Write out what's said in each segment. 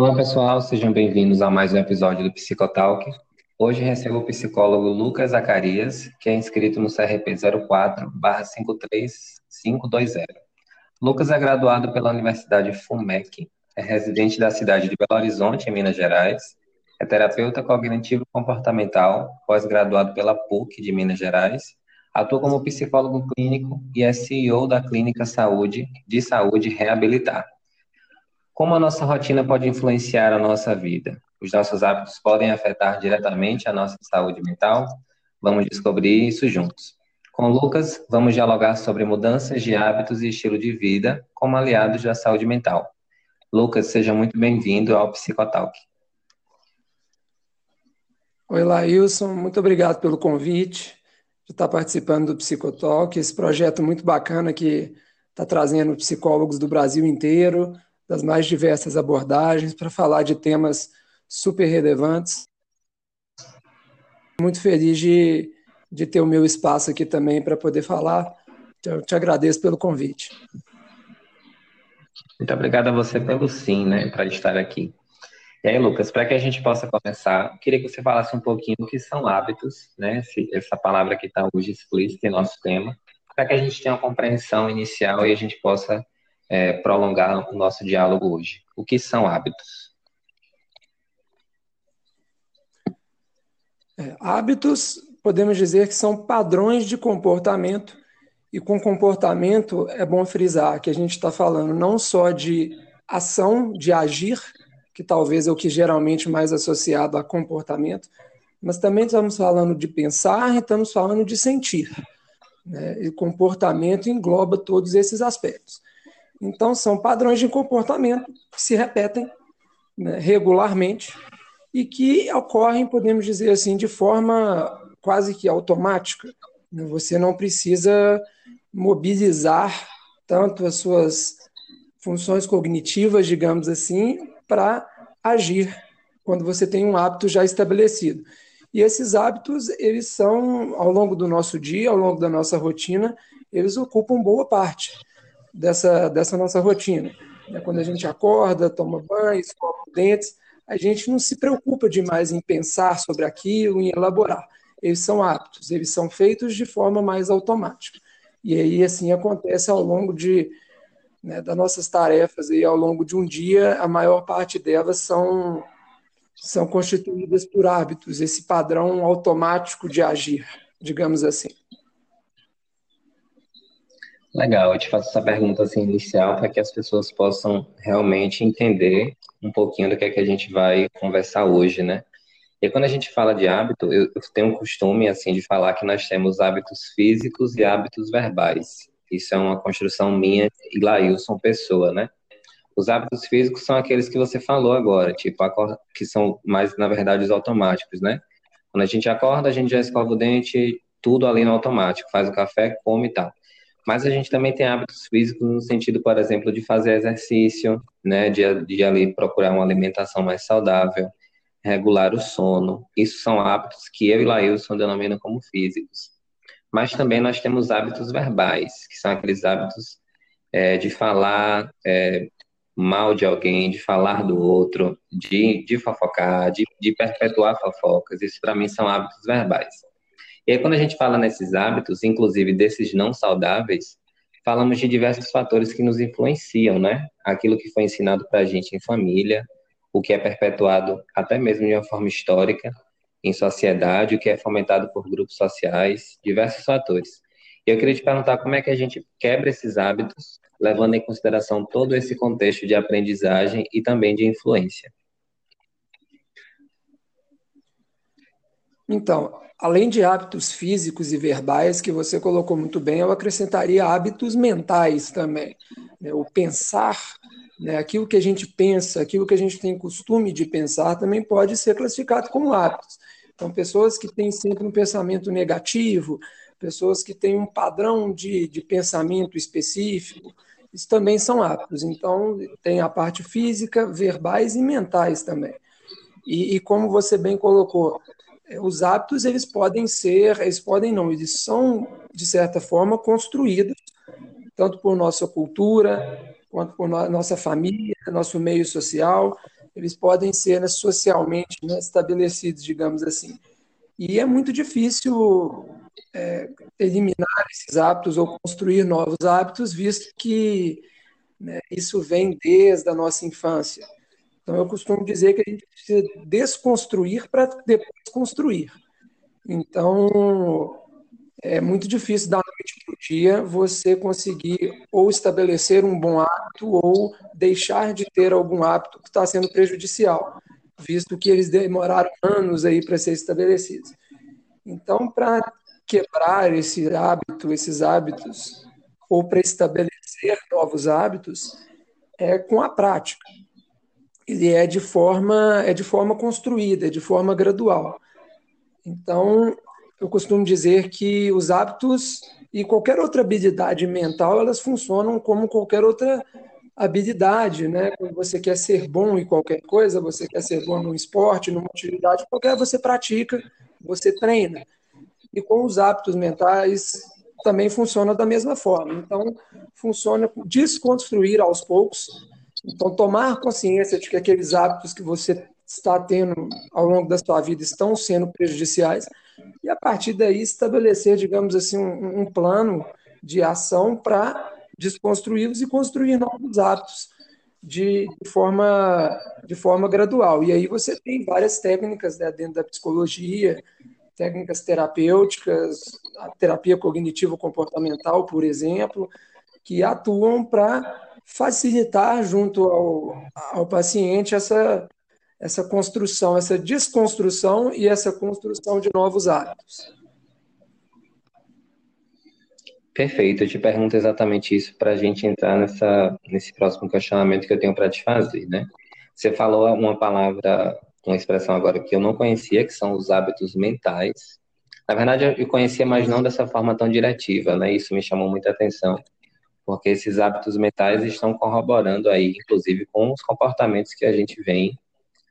Olá, pessoal, sejam bem-vindos a mais um episódio do Psicotalk. Hoje recebo o psicólogo Lucas Zacarias, que é inscrito no CRP 04-53520. Lucas é graduado pela Universidade FUMEC, é residente da cidade de Belo Horizonte, em Minas Gerais, é terapeuta cognitivo comportamental, pós-graduado pela PUC de Minas Gerais, atua como psicólogo clínico e é CEO da Clínica Saúde de Saúde Reabilitar. Como a nossa rotina pode influenciar a nossa vida? Os nossos hábitos podem afetar diretamente a nossa saúde mental? Vamos descobrir isso juntos. Com Lucas, vamos dialogar sobre mudanças de hábitos e estilo de vida como aliados da saúde mental. Lucas, seja muito bem-vindo ao Psicotalk. Oi, Lailson, muito obrigado pelo convite de estar participando do Psicotalk, esse projeto muito bacana que está trazendo psicólogos do Brasil inteiro, das mais diversas abordagens, para falar de temas super relevantes. Muito feliz de, de ter o meu espaço aqui também para poder falar. Eu te agradeço pelo convite. Muito obrigado a você pelo sim, né, para estar aqui. E aí, Lucas, para que a gente possa começar, queria que você falasse um pouquinho o que são hábitos, né, essa palavra que está hoje explícita em nosso tema, para que a gente tenha uma compreensão inicial e a gente possa é, prolongar o nosso diálogo hoje. O que são hábitos? É, hábitos, podemos dizer que são padrões de comportamento, e com comportamento é bom frisar que a gente está falando não só de ação, de agir, que talvez é o que geralmente mais associado a comportamento, mas também estamos falando de pensar e estamos falando de sentir. Né? E comportamento engloba todos esses aspectos. Então, são padrões de comportamento que se repetem né, regularmente e que ocorrem, podemos dizer assim, de forma quase que automática. Você não precisa mobilizar tanto as suas funções cognitivas, digamos assim, para agir quando você tem um hábito já estabelecido. E esses hábitos, eles são, ao longo do nosso dia, ao longo da nossa rotina, eles ocupam boa parte dessa, dessa nossa rotina. Né? Quando a gente acorda, toma banho, escova os dentes, a gente não se preocupa demais em pensar sobre aquilo, em elaborar. Eles são hábitos, eles são feitos de forma mais automática. E aí, assim, acontece ao longo de, né, das nossas tarefas, e ao longo de um dia, a maior parte delas são, são constituídas por hábitos, esse padrão automático de agir, digamos assim. Legal, eu te faço essa pergunta assim, inicial para que as pessoas possam realmente entender um pouquinho do que é que a gente vai conversar hoje, né? E quando a gente fala de hábito, eu, tenho um costume assim de falar que nós temos hábitos físicos e hábitos verbais. Isso é uma construção minha e Lailson Pessoa, né? Os hábitos físicos são aqueles que você falou agora, tipo, que são mais, na verdade, os automáticos, né? Quando a gente acorda, a gente já escova o dente, tudo ali no automático, faz o café, come e tal. Mas a gente também tem hábitos físicos no sentido, por exemplo, de fazer exercício, né, de, de ali procurar uma alimentação mais saudável, regular o sono. Isso são hábitos que eu e Lailson denominam como físicos. Mas também nós temos hábitos verbais, que são aqueles hábitos é, de falar é, mal de alguém, de falar do outro, de, de fofocar, de, de perpetuar fofocas. Isso, para mim, são hábitos verbais. E aí, quando a gente fala nesses hábitos, inclusive desses não saudáveis, falamos de diversos fatores que nos influenciam, né? Aquilo que foi ensinado para a gente em família, o que é perpetuado até mesmo de uma forma histórica em sociedade, o que é fomentado por grupos sociais, diversos fatores. E eu queria te perguntar como é que a gente quebra esses hábitos, levando em consideração todo esse contexto de aprendizagem e também de influência. Então, além de hábitos físicos e verbais que você colocou muito bem, eu acrescentaria hábitos mentais também. Né? O pensar, né? aquilo que a gente pensa, aquilo que a gente tem costume de pensar, também pode ser classificado como hábitos. Então, pessoas que têm sempre um pensamento negativo, pessoas que têm um padrão de, de pensamento específico, isso também são hábitos. Então, tem a parte física, verbais e mentais também. E, e como você bem colocou, os hábitos eles podem ser, eles podem não, eles são de certa forma construídos tanto por nossa cultura quanto por nossa família, nosso meio social. eles podem ser né, socialmente né, estabelecidos, digamos assim. E é muito difícil é, eliminar esses hábitos ou construir novos hábitos, visto que né, isso vem desde a nossa infância. Então, eu costumo dizer que a gente precisa desconstruir para depois construir. Então, é muito difícil da noite para o dia você conseguir ou estabelecer um bom hábito ou deixar de ter algum hábito que está sendo prejudicial, visto que eles demoraram anos aí para ser estabelecidos. Então, para quebrar esse hábito, esses hábitos, ou para estabelecer novos hábitos, é com a prática. Ele é de forma é de forma construída, é de forma gradual. Então, eu costumo dizer que os hábitos e qualquer outra habilidade mental, elas funcionam como qualquer outra habilidade, né? Quando você quer ser bom em qualquer coisa, você quer ser bom num esporte, numa atividade qualquer, você pratica, você treina. E com os hábitos mentais também funciona da mesma forma. Então, funciona desconstruir aos poucos. Então, tomar consciência de que aqueles hábitos que você está tendo ao longo da sua vida estão sendo prejudiciais e a partir daí estabelecer, digamos assim, um, um plano de ação para desconstruí-los e construir novos hábitos de, de, forma, de forma gradual. E aí você tem várias técnicas né, dentro da psicologia, técnicas terapêuticas, a terapia cognitivo-comportamental, por exemplo, que atuam para facilitar junto ao, ao paciente essa, essa construção, essa desconstrução e essa construção de novos hábitos. Perfeito, eu te pergunto exatamente isso para a gente entrar nessa, nesse próximo questionamento que eu tenho para te fazer, né? Você falou uma palavra, uma expressão agora que eu não conhecia, que são os hábitos mentais. Na verdade, eu conhecia, mas não dessa forma tão diretiva, né? Isso me chamou muita atenção, porque esses hábitos mentais estão corroborando aí, inclusive, com os comportamentos que a gente vem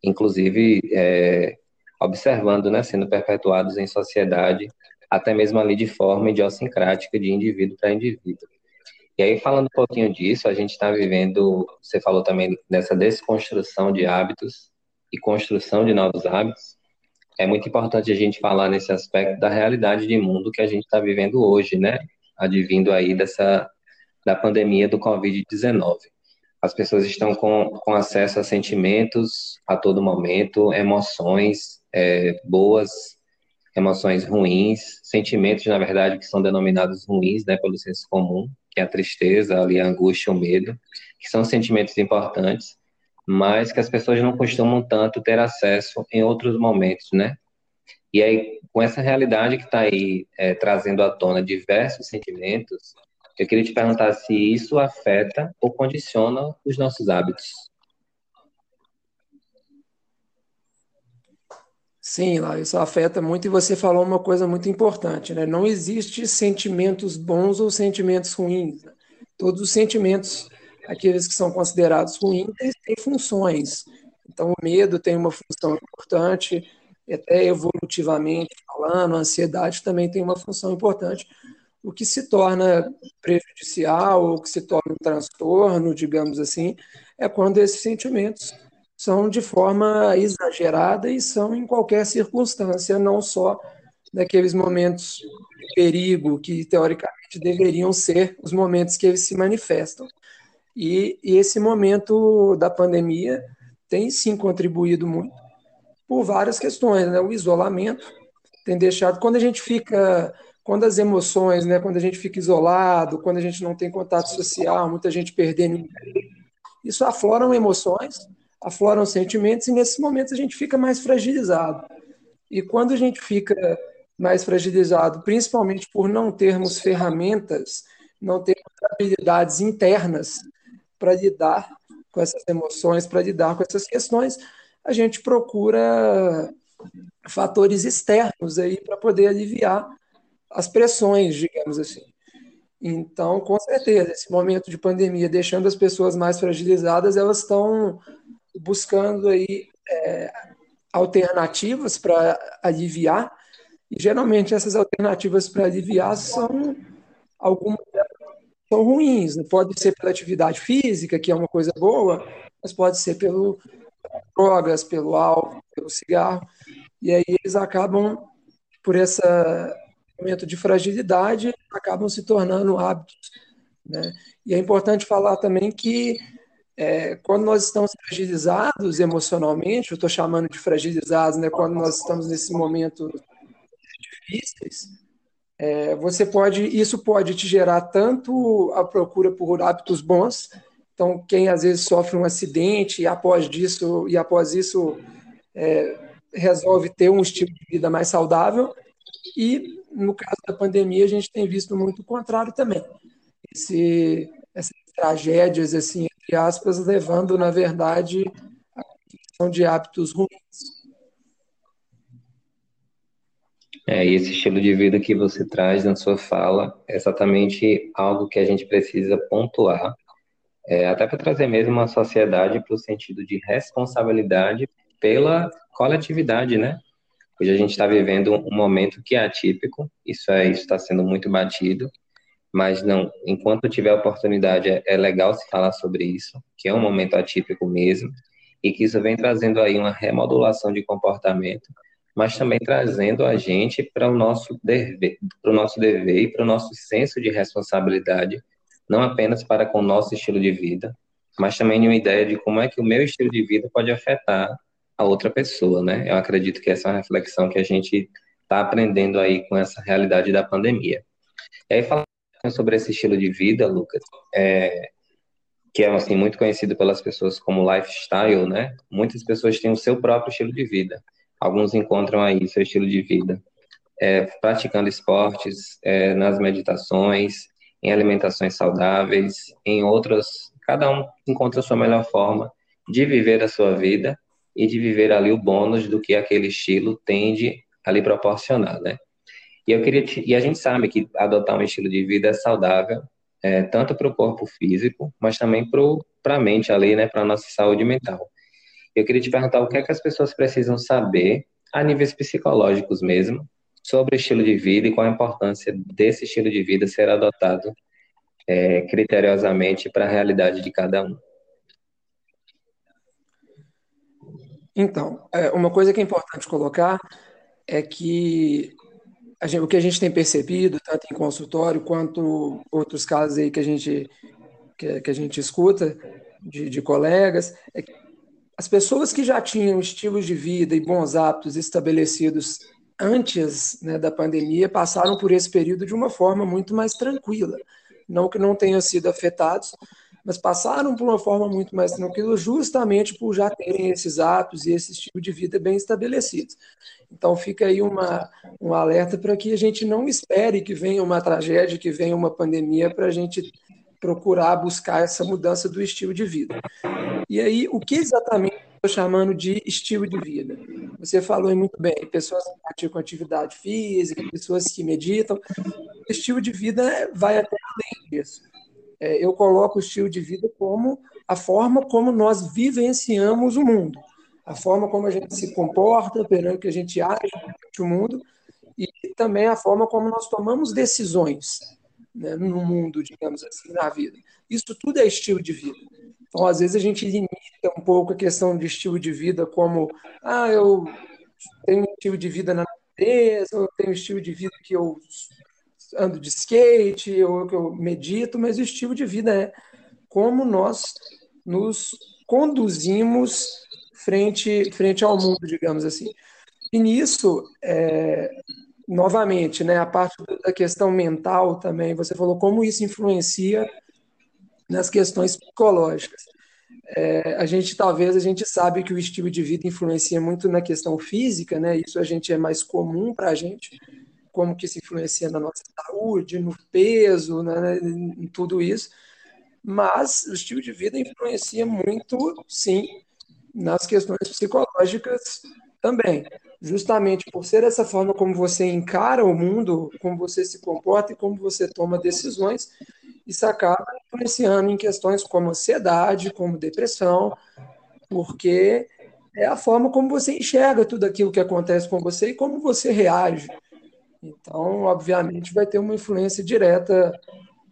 inclusive é, observando, né, sendo perpetuados em sociedade, até mesmo ali de forma idiosincrática de indivíduo para indivíduo. E aí, falando um pouquinho disso, a gente está vivendo, você falou também dessa desconstrução de hábitos e construção de novos hábitos. É muito importante a gente falar nesse aspecto da realidade de mundo que a gente está vivendo hoje, né? Advindo aí dessa da pandemia do Covid-19 as pessoas estão com, com acesso a sentimentos a todo momento, emoções é, boas, emoções ruins, sentimentos, na verdade, que são denominados ruins, né, pelo senso comum, que é a tristeza, ali, a angústia, o medo, que são sentimentos importantes, mas que as pessoas não costumam tanto ter acesso em outros momentos, né? E aí, com essa realidade que está aí é, trazendo à tona diversos sentimentos, eu queria te perguntar se isso afeta ou condiciona os nossos hábitos. Sim, lá isso afeta muito e você falou uma coisa muito importante, né? Não existe sentimentos bons ou sentimentos ruins. Né? Todos os sentimentos, aqueles que são considerados ruins, têm funções. Então, o medo tem uma função importante, até evolutivamente falando, a ansiedade também tem uma função importante o que se torna prejudicial ou que se torna um transtorno, digamos assim, é quando esses sentimentos são de forma exagerada e são em qualquer circunstância, não só naqueles momentos de perigo que teoricamente deveriam ser os momentos que eles se manifestam. E, e esse momento da pandemia tem sim contribuído muito por várias questões, né? O isolamento tem deixado quando a gente fica quando as emoções, né, quando a gente fica isolado, quando a gente não tem contato social, muita gente perdendo, isso afloram emoções, afloram sentimentos e nesses momentos a gente fica mais fragilizado. E quando a gente fica mais fragilizado, principalmente por não termos ferramentas, não termos habilidades internas para lidar com essas emoções, para lidar com essas questões, a gente procura fatores externos aí para poder aliviar as pressões, digamos assim. Então, com certeza, esse momento de pandemia, deixando as pessoas mais fragilizadas, elas estão buscando aí é, alternativas para aliviar, e geralmente essas alternativas para aliviar são algumas são ruins, pode ser pela atividade física, que é uma coisa boa, mas pode ser pelo drogas, pelo álcool, pelo cigarro, e aí eles acabam, por esse momento de fragilidade, acabam se tornando hábitos. Né? E é importante falar também que é, quando nós estamos fragilizados emocionalmente, eu estou chamando de fragilizados, né, quando nós estamos nesse momento difíceis, é, você pode, isso pode te gerar tanto a procura por hábitos bons, então quem às vezes sofre um acidente e após disso e após isso é, resolve ter um estilo de vida mais saudável, e no caso da pandemia a gente tem visto muito o contrário também. Esse, essas tragédias assim entre aspas, levando, na verdade, a questão de hábitos ruins. É, e esse estilo de vida que você traz na sua fala é exatamente algo que a gente precisa pontuar, é, até para trazer mesmo uma sociedade para o sentido de responsabilidade pela coletividade, né? Hoje a gente está vivendo um momento que é atípico, isso é, está sendo muito batido, mas não, enquanto tiver oportunidade, é, é legal se falar sobre isso, que é um momento atípico mesmo, e que isso vem trazendo aí uma remodulação de comportamento, mas também trazendo a gente para o nosso dever, para o nosso dever e para o nosso senso de responsabilidade, não apenas para com o nosso estilo de vida, mas também uma ideia de como é que o meu estilo de vida pode afetar a outra pessoa, né? Eu acredito que essa é uma reflexão que a gente está aprendendo aí com essa realidade da pandemia. E aí, falando sobre esse estilo de vida, Lucas, é, que é assim muito conhecido pelas pessoas como lifestyle, né? Muitas pessoas têm o seu próprio estilo de vida. Alguns encontram aí seu estilo de vida é, praticando esportes, é, nas meditações, em alimentações saudáveis, em outras. Cada um encontra a sua melhor forma de viver a sua vida e de viver ali o bônus do que aquele estilo tende a lhe proporcionar, né? E eu queria te, e a gente sabe que adotar um estilo de vida é saudável, é, tanto para o corpo físico, mas também para a mente ali, né, para a nossa saúde mental. Eu queria te perguntar o que é que as pessoas precisam saber, a níveis psicológicos mesmo, sobre o estilo de vida e qual a importância desse estilo de vida ser adotado é, criteriosamente para a realidade de cada um. Então, é, uma coisa que é importante colocar é que gente, o que a gente tem percebido, tanto em consultório quanto outros casos aí que a gente, que, que a gente escuta de, de colegas, é que as pessoas que já tinham estilos de vida e bons hábitos estabelecidos antes né, da pandemia passaram por esse período de uma forma muito mais tranquila. Não que não tenham sido afetados, mas passaram por uma forma muito mais tranquila, justamente por já terem esses hábitos e esse estilo de vida bem estabelecidos. Então fica aí uma, um alerta para que a gente não espere que venha uma tragédia, que venha uma pandemia, para a gente procurar buscar essa mudança do estilo de vida. E aí, o que exatamente estou chamando de estilo de vida? Você falou muito bem, pessoas que praticam atividade física, pessoas que meditam. O estilo de vida vai até além disso. É, eu coloco o estilo de vida como a forma como nós vivenciamos o mundo a forma como a gente se comporta, perante que a gente age no mundo, e também a forma como nós tomamos decisões né, no mundo, digamos assim, na vida. Isso tudo é estilo de vida. Então, às vezes, a gente limita um pouco a questão de estilo de vida como, ah, eu tenho um estilo de vida na natureza, eu tenho um estilo de vida que eu ando de skate, ou que eu medito, mas o estilo de vida é como nós nos conduzimos frente, frente ao mundo, digamos assim. E nisso, é, novamente, né, a parte da questão mental também, você falou como isso influencia nas questões psicológicas. É, a gente talvez a gente sabe que o estilo de vida influencia muito na questão física, né? Isso a gente é mais comum para a gente, como que se influencia na nossa saúde, no peso, né, em tudo isso. Mas o estilo de vida influencia muito, sim, nas questões psicológicas também. Justamente por ser essa forma como você encara o mundo, como você se comporta e como você toma decisões, isso acaba influenciando em questões como ansiedade, como depressão, porque é a forma como você enxerga tudo aquilo que acontece com você e como você reage. Então, obviamente, vai ter uma influência direta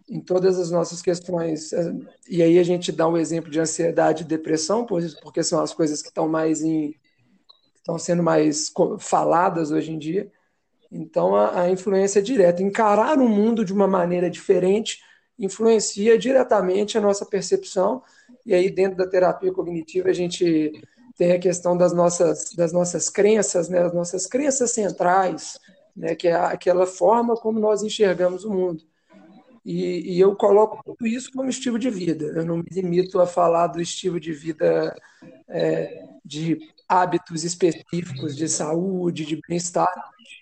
em todas as nossas questões. Eh, e aí a gente dá um exemplo de ansiedade e depressão, porque são as coisas que estão mais em estão sendo mais faladas hoje em dia. Então a, a influência é direta. Encarar o mundo de uma maneira diferente influencia diretamente a nossa percepção. E aí dentro da terapia cognitiva a gente tem a questão das nossas das nossas crenças, né, as nossas crenças centrais, né, que é aquela forma como nós enxergamos o mundo. E, e, eu coloco tudo isso como estilo de vida. Eu não me limito a falar do estilo de vida é, de hábitos específicos de saúde, de bem-estar,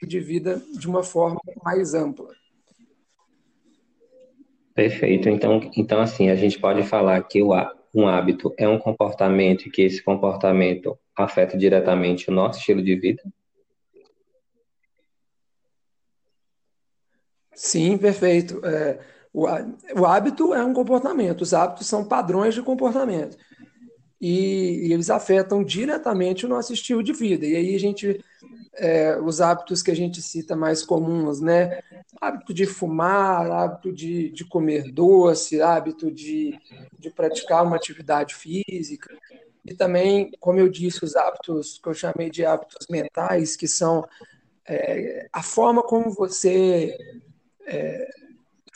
de vida de uma forma mais ampla. Perfeito. Então, então assim, a gente pode falar que o, um hábito é um comportamento e que esse comportamento afeta diretamente o nosso estilo de vida? Sim, perfeito. É, o, o hábito é um comportamento, os hábitos são padrões de comportamento. E, e, eles afetam diretamente o nosso estilo de vida. E aí a gente, é, os hábitos que a gente cita mais comuns, né? Hábito de fumar, hábito de, de comer doce, hábito de, de praticar uma atividade física. E também, como eu disse, os hábitos que eu chamei de hábitos mentais, que são é, a forma como você é,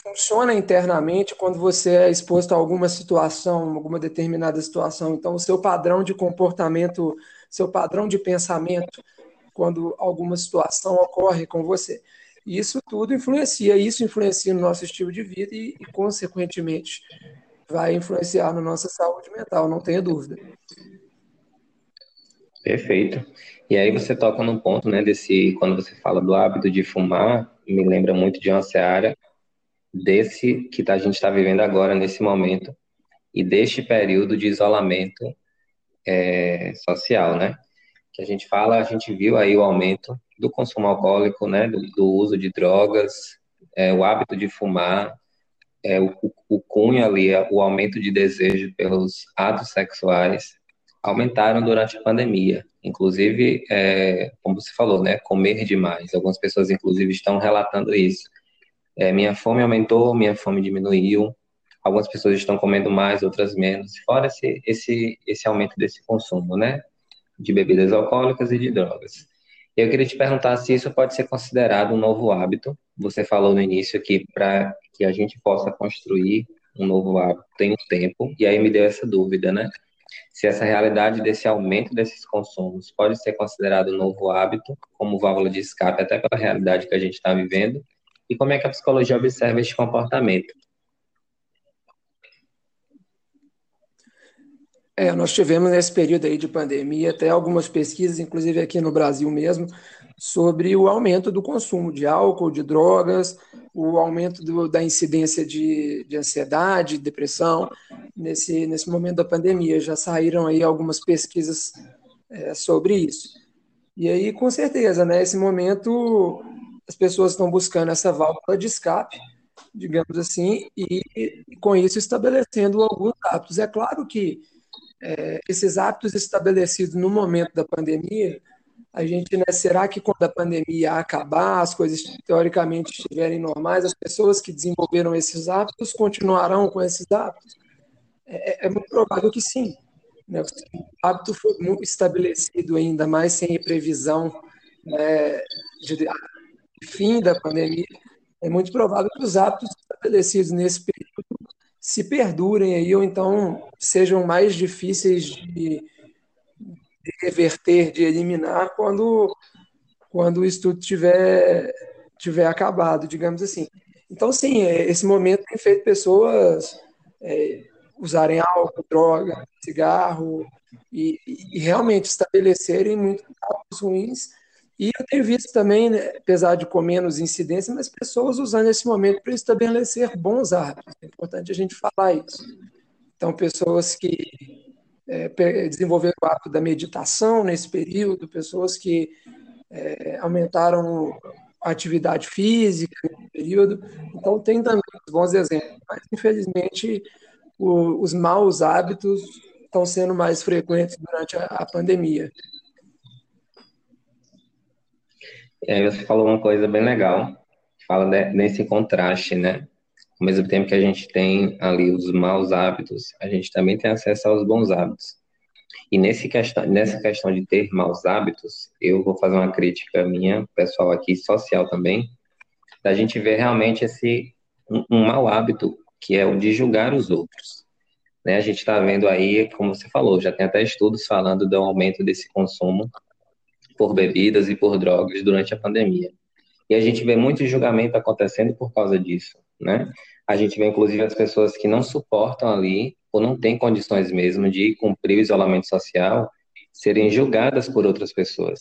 funciona internamente quando você é exposto a alguma situação, alguma determinada situação. Então, o seu padrão de comportamento, seu padrão de pensamento, quando alguma situação ocorre com você. Isso tudo influencia, isso influencia no nosso estilo de vida e, e consequentemente, vai influenciar na nossa saúde mental, não tenha dúvida. Perfeito. E aí você toca num ponto, né, desse, quando você fala do hábito de fumar, me lembra muito de uma seara desse que a gente está vivendo agora, nesse momento, e deste período de isolamento é, social, né? Que a gente fala, a gente viu aí o aumento do consumo alcoólico, né? Do, do uso de drogas, é, o hábito de fumar, é, o, o cunho ali, o aumento de desejo pelos atos sexuais aumentaram durante a pandemia. Inclusive, é, como você falou, né? Comer demais. Algumas pessoas, inclusive, estão relatando isso é, minha fome aumentou, minha fome diminuiu. Algumas pessoas estão comendo mais, outras menos. Fora esse, esse, esse aumento desse consumo, né? De bebidas alcoólicas e de drogas. Eu queria te perguntar se isso pode ser considerado um novo hábito. Você falou no início que para que a gente possa construir um novo hábito tem um tempo, e aí me deu essa dúvida, né? Se essa realidade desse aumento desses consumos pode ser considerado um novo hábito, como válvula de escape, até pela realidade que a gente está vivendo, e como é que a psicologia observa este comportamento? É, nós tivemos nesse período aí de pandemia até algumas pesquisas, inclusive aqui no Brasil mesmo, sobre o aumento do consumo de álcool, de drogas, o aumento do, da incidência de, de ansiedade, depressão, nesse, nesse momento da pandemia. Já saíram aí algumas pesquisas é, sobre isso. E aí, com certeza, né, momento as pessoas estão buscando essa válvula de escape, digamos assim, e, e com isso estabelecendo alguns hábitos. É claro que é, esses hábitos estabelecidos no momento da pandemia, a gente, né, será que quando a pandemia acabar, as coisas teoricamente estiverem normais, as pessoas que desenvolveram esses hábitos continuarão com esses hábitos? É, é, é muito provável que sim. Né? O hábito foi muito estabelecido ainda mais sem previsão né, de fim da pandemia, é muito provável que os hábitos estabelecidos nesse período se perdurem aí, ou então sejam mais difíceis de, de reverter, de eliminar, quando, quando o estudo tiver, tiver acabado, digamos assim. Então, sim, é, esse momento tem feito pessoas é, usarem álcool, droga, cigarro, e, e realmente estabelecerem muitos hábitos ruins e eu tenho visto também, né, apesar de com menos incidência, mas pessoas usando esse momento para estabelecer bons hábitos. É importante a gente falar isso. Então, pessoas que é, desenvolveram o hábito da meditação nesse período, pessoas que é, aumentaram a atividade física nesse período. Então, tem também bons exemplos. Mas, infelizmente, o, os maus hábitos estão sendo mais frequentes durante a, a pandemia. E aí você falou uma coisa bem legal, fala de, nesse contraste, né? Ao mesmo tempo que a gente tem ali os maus hábitos, a gente também tem acesso aos bons hábitos. E nesse questão, nessa questão de ter maus hábitos, eu vou fazer uma crítica minha, pessoal aqui, social também, da gente ver realmente esse um, um mau hábito que é o de julgar os outros. Né? A gente está vendo aí, como você falou, já tem até estudos falando do aumento desse consumo por bebidas e por drogas durante a pandemia. E a gente vê muito julgamento acontecendo por causa disso, né? A gente vê, inclusive, as pessoas que não suportam ali, ou não têm condições mesmo de cumprir o isolamento social, serem julgadas por outras pessoas.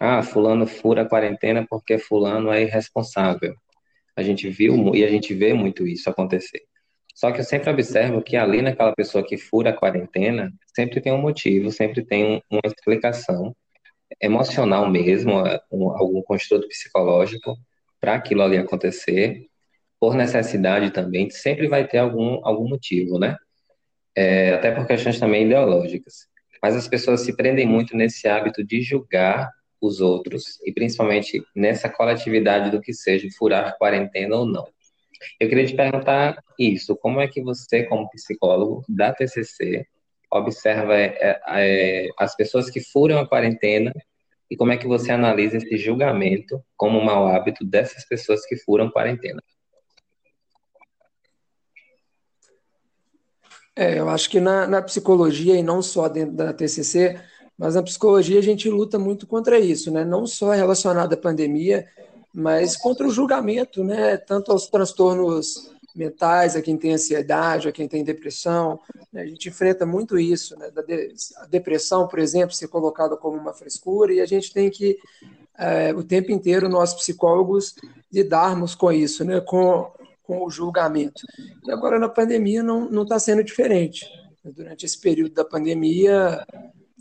Ah, fulano fura a quarentena porque fulano é irresponsável. A gente viu e a gente vê muito isso acontecer. Só que eu sempre observo que ali naquela pessoa que fura a quarentena, sempre tem um motivo, sempre tem uma explicação emocional mesmo, algum construto psicológico para aquilo ali acontecer, por necessidade também, sempre vai ter algum, algum motivo, né? É, até por questões também ideológicas. Mas as pessoas se prendem muito nesse hábito de julgar os outros, e principalmente nessa coletividade do que seja furar quarentena ou não. Eu queria te perguntar isso, como é que você, como psicólogo da TCC, observa é, é, as pessoas que furam a quarentena e como é que você analisa esse julgamento como um mau hábito dessas pessoas que furam quarentena? É, eu acho que na, na, psicologia, e não só dentro da TCC, mas na psicologia a gente luta muito contra isso, né? não só relacionado à pandemia, mas contra o julgamento, né? tanto aos transtornos mentais, a quem tem ansiedade, a quem tem depressão. Né? A gente enfrenta muito isso. Né? A depressão, por exemplo, ser colocada como uma frescura, e a gente tem que, é, o tempo inteiro, nós psicólogos, lidarmos com isso, né? com com o julgamento. E agora na pandemia não está sendo diferente. Durante esse período da pandemia,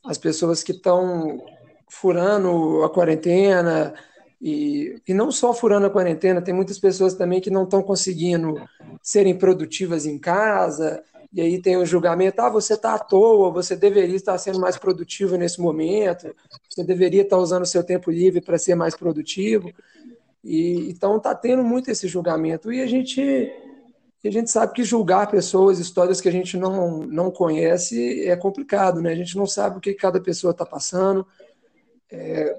as pessoas que estão furando a quarentena, e, e não só furando a quarentena, tem muitas pessoas também que não estão conseguindo serem produtivas em casa, e aí tem o julgamento, ah, você está à toa, você deveria estar sendo mais produtivo nesse momento, você deveria estar usando o seu tempo livre para ser mais produtivo. E, então está tendo muito esse julgamento. E a gente, a gente sabe que julgar pessoas, histórias que a gente não, não conhece, é complicado, né? A gente não sabe o que cada pessoa está passando, é,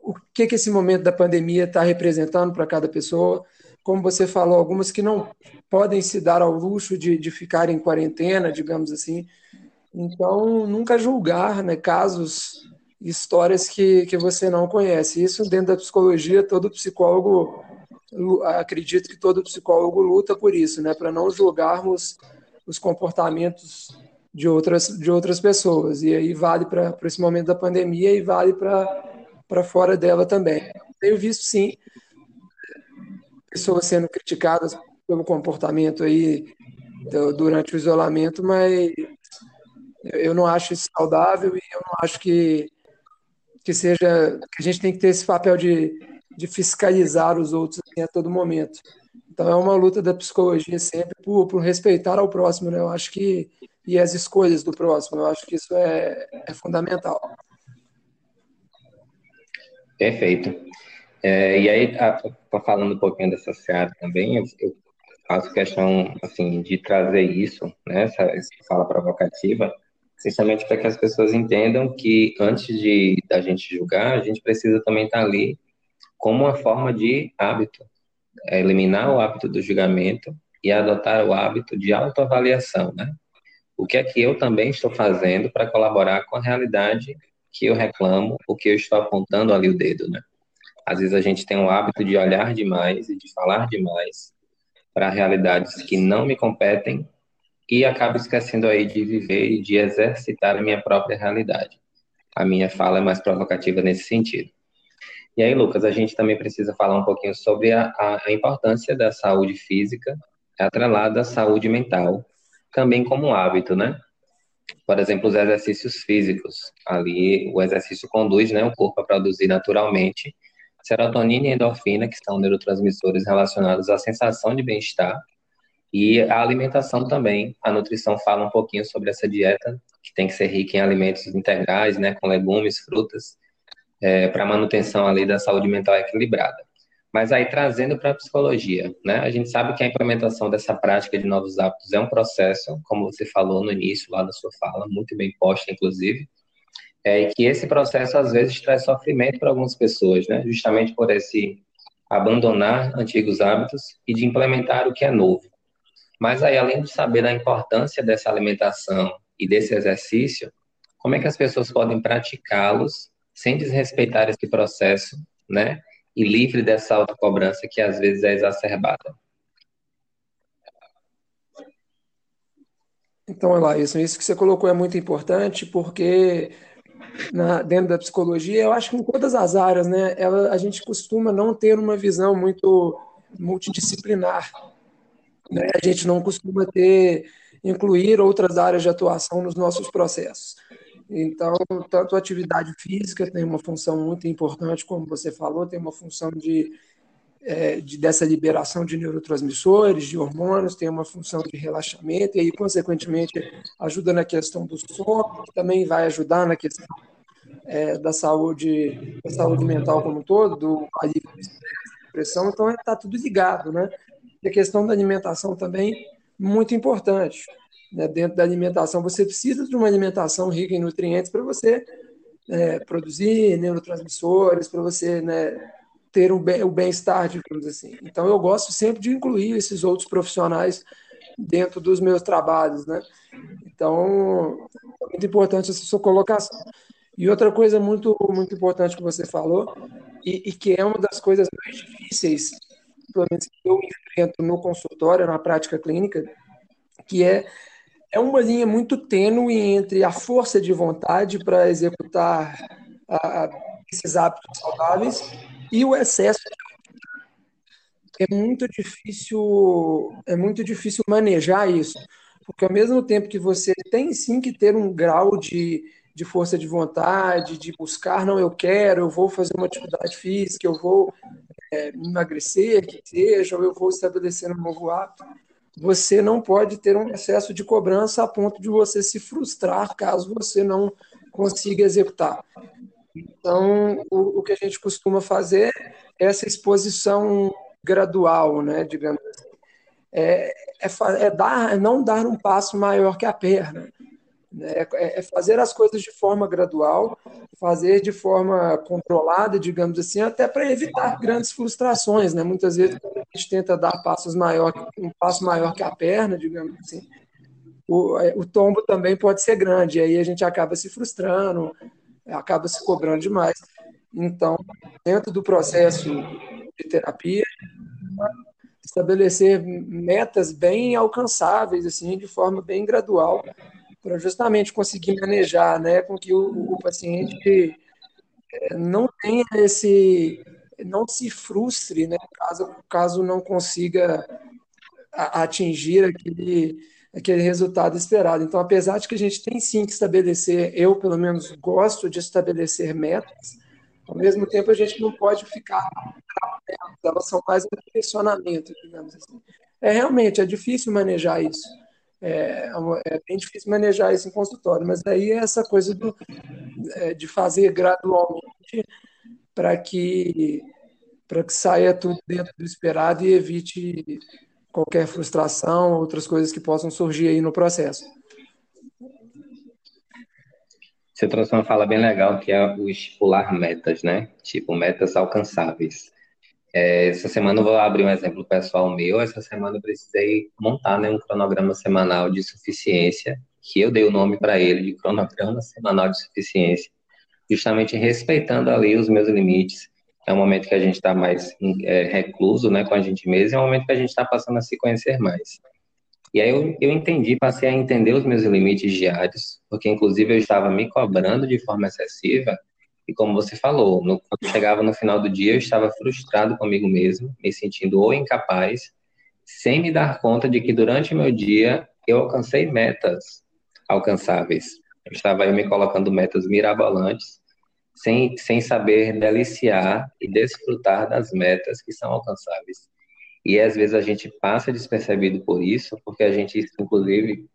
o que, que esse momento da pandemia está representando para cada pessoa. Como você falou, algumas que não podem se dar ao luxo de, de ficar em quarentena, digamos assim. Então, nunca julgar né, casos histórias que, que você não conhece. Isso dentro da psicologia, todo psicólogo, acredito que todo psicólogo luta por isso, né, para não julgarmos os comportamentos de outras, de outras pessoas. E aí vale para esse momento da pandemia e vale para fora dela também. Tenho visto, sim, pessoas sendo criticadas pelo comportamento aí durante o isolamento, mas eu não acho isso saudável e eu não acho que que seja que a gente tem que ter esse papel de, de fiscalizar os outros assim, a todo momento. Então é uma luta da psicologia sempre por, por respeitar ao próximo, né? Eu acho que e as escolhas do próximo, eu acho que isso é, é fundamental. Perfeito. É, e aí, falando um pouquinho dessa seara também, eu, eu faço questão assim de trazer isso, né? Essa, essa fala provocativa Sinceramente, para que as pessoas entendam que antes de da gente julgar, a gente precisa também estar tá ali como uma forma de hábito, é eliminar o hábito do julgamento e adotar o hábito de autoavaliação, né? O que é que eu também estou fazendo para colaborar com a realidade que eu reclamo, o que eu estou apontando ali o dedo, né? Às vezes a gente tem o hábito de olhar demais e de falar demais para realidades que não me competem e acabo esquecendo aí de viver e de exercitar a minha própria realidade. A minha fala é mais provocativa nesse sentido. E aí, Lucas, a gente também precisa falar um pouquinho sobre a, a importância da saúde física atrelada à saúde mental, também como hábito, né? Por exemplo, os exercícios físicos. Ali, o exercício conduz né, o corpo a produzir naturalmente serotonina e endorfina, que são neurotransmissores relacionados à sensação de bem-estar e a alimentação também, a nutrição fala um pouquinho sobre essa dieta, que tem que ser rica em alimentos integrais, né, com legumes, frutas, é, para manutenção ali da saúde mental equilibrada. Mas aí trazendo para a psicologia, né? A gente sabe que a implementação dessa prática de novos hábitos é um processo, como você falou no início lá da sua fala, muito bem posta, inclusive, é que esse processo às vezes traz sofrimento para algumas pessoas, né? Justamente por esse abandonar antigos hábitos e de implementar o que é novo. Mas aí, além de saber da importância dessa alimentação e desse exercício, como é que as pessoas podem praticá-los sem desrespeitar esse processo, né? e livre dessa autocobrança que às vezes é exacerbada. Então, Elaíson, isso que você colocou é muito importante, porque na, dentro da psicologia, eu acho que em todas as áreas, né, ela, a gente costuma não ter uma visão muito multidisciplinar. Né? A gente não costuma ter, incluir outras áreas de atuação nos nossos processos. Então, tanto a atividade física tem uma função muito importante, como você falou, tem uma função de, é, de dessa liberação de neurotransmissores, de hormônios, tem uma função de relaxamento, e aí, consequentemente, ajuda na questão do sono, que também vai ajudar na questão é, da saúde, da saúde mental como um todo, do alívio da depressão, então está tudo ligado, né? E a questão da alimentação também muito importante né, dentro da alimentação. Você precisa de uma alimentação rica em nutrientes para você é, produzir neurotransmissores, para você né, ter um bem, o bem-estar, digamos assim. Então, eu gosto sempre de incluir esses outros profissionais dentro dos meus trabalhos, né? Então, é muito importante essa sua colocação. E outra coisa muito, muito importante que você falou, e, e que é uma das coisas mais difíceis, pelo menos que eu enfrento no consultório, na prática clínica, que é é uma linha muito tênue entre a força de vontade para executar a, esses hábitos saudáveis e o excesso é muito difícil é muito difícil manejar isso porque ao mesmo tempo que você tem sim que ter um grau de, de força de vontade de buscar não eu quero eu vou fazer uma atividade física eu vou é, emagrecer que seja ou eu vou estabelecer um novo hábito você não pode ter um excesso de cobrança a ponto de você se frustrar caso você não consiga executar. Então, o, o que a gente costuma fazer é essa exposição gradual, né, digamos assim. É, é, é, dar, é não dar um passo maior que a perna. Né? É, é fazer as coisas de forma gradual, fazer de forma controlada, digamos assim, até para evitar grandes frustrações. Né? Muitas vezes, a gente tenta dar passos maior, um passo maior que a perna, digamos assim, o, é, o tombo também pode ser grande, e aí a gente acaba se frustrando, acaba se cobrando demais. Então, dentro do processo de terapia, estabelecer metas bem alcançáveis, assim, de forma bem gradual, para justamente conseguir manejar, né, com que o, o paciente é, não tenha esse, não se frustre, né, caso, caso não consiga atingir aquele, aquele resultado esperado. Então, apesar de que a gente tem sim que estabelecer, eu pelo menos gosto de estabelecer metas, ao mesmo tempo a gente não pode ficar elas são mais um direcionamento, digamos assim. É realmente é difícil manejar isso. É, é, bem difícil manejar isso em consultório, mas aí é essa coisa do, é, de fazer gradualmente para que para que saia tudo dentro do esperado e evite qualquer frustração, outras coisas que possam surgir aí no processo. Você trouxe uma fala bem legal que é o estipular metas, né? Tipo, metas alcançáveis. É, essa semana eu vou abrir um exemplo pessoal meu. Essa semana eu precisei montar né, um cronograma semanal de suficiência, que eu dei o nome para ele de cronograma semanal de suficiência, justamente respeitando ali os meus limites. É um momento que a gente está mais é, recluso né, com a gente mesmo, é um momento que a gente está passando a se conhecer mais. E aí eu, eu entendi, passei a entender os meus limites diários, porque inclusive eu estava me cobrando de forma excessiva e como você falou, no, quando chegava no final do dia, eu estava frustrado comigo mesmo, me sentindo ou incapaz, sem me dar conta de que durante meu dia eu alcancei metas alcançáveis. Eu estava aí me colocando metas mirabolantes, sem, sem saber deliciar e desfrutar das metas que são alcançáveis. E às vezes a gente passa despercebido por isso, porque a gente, inclusive,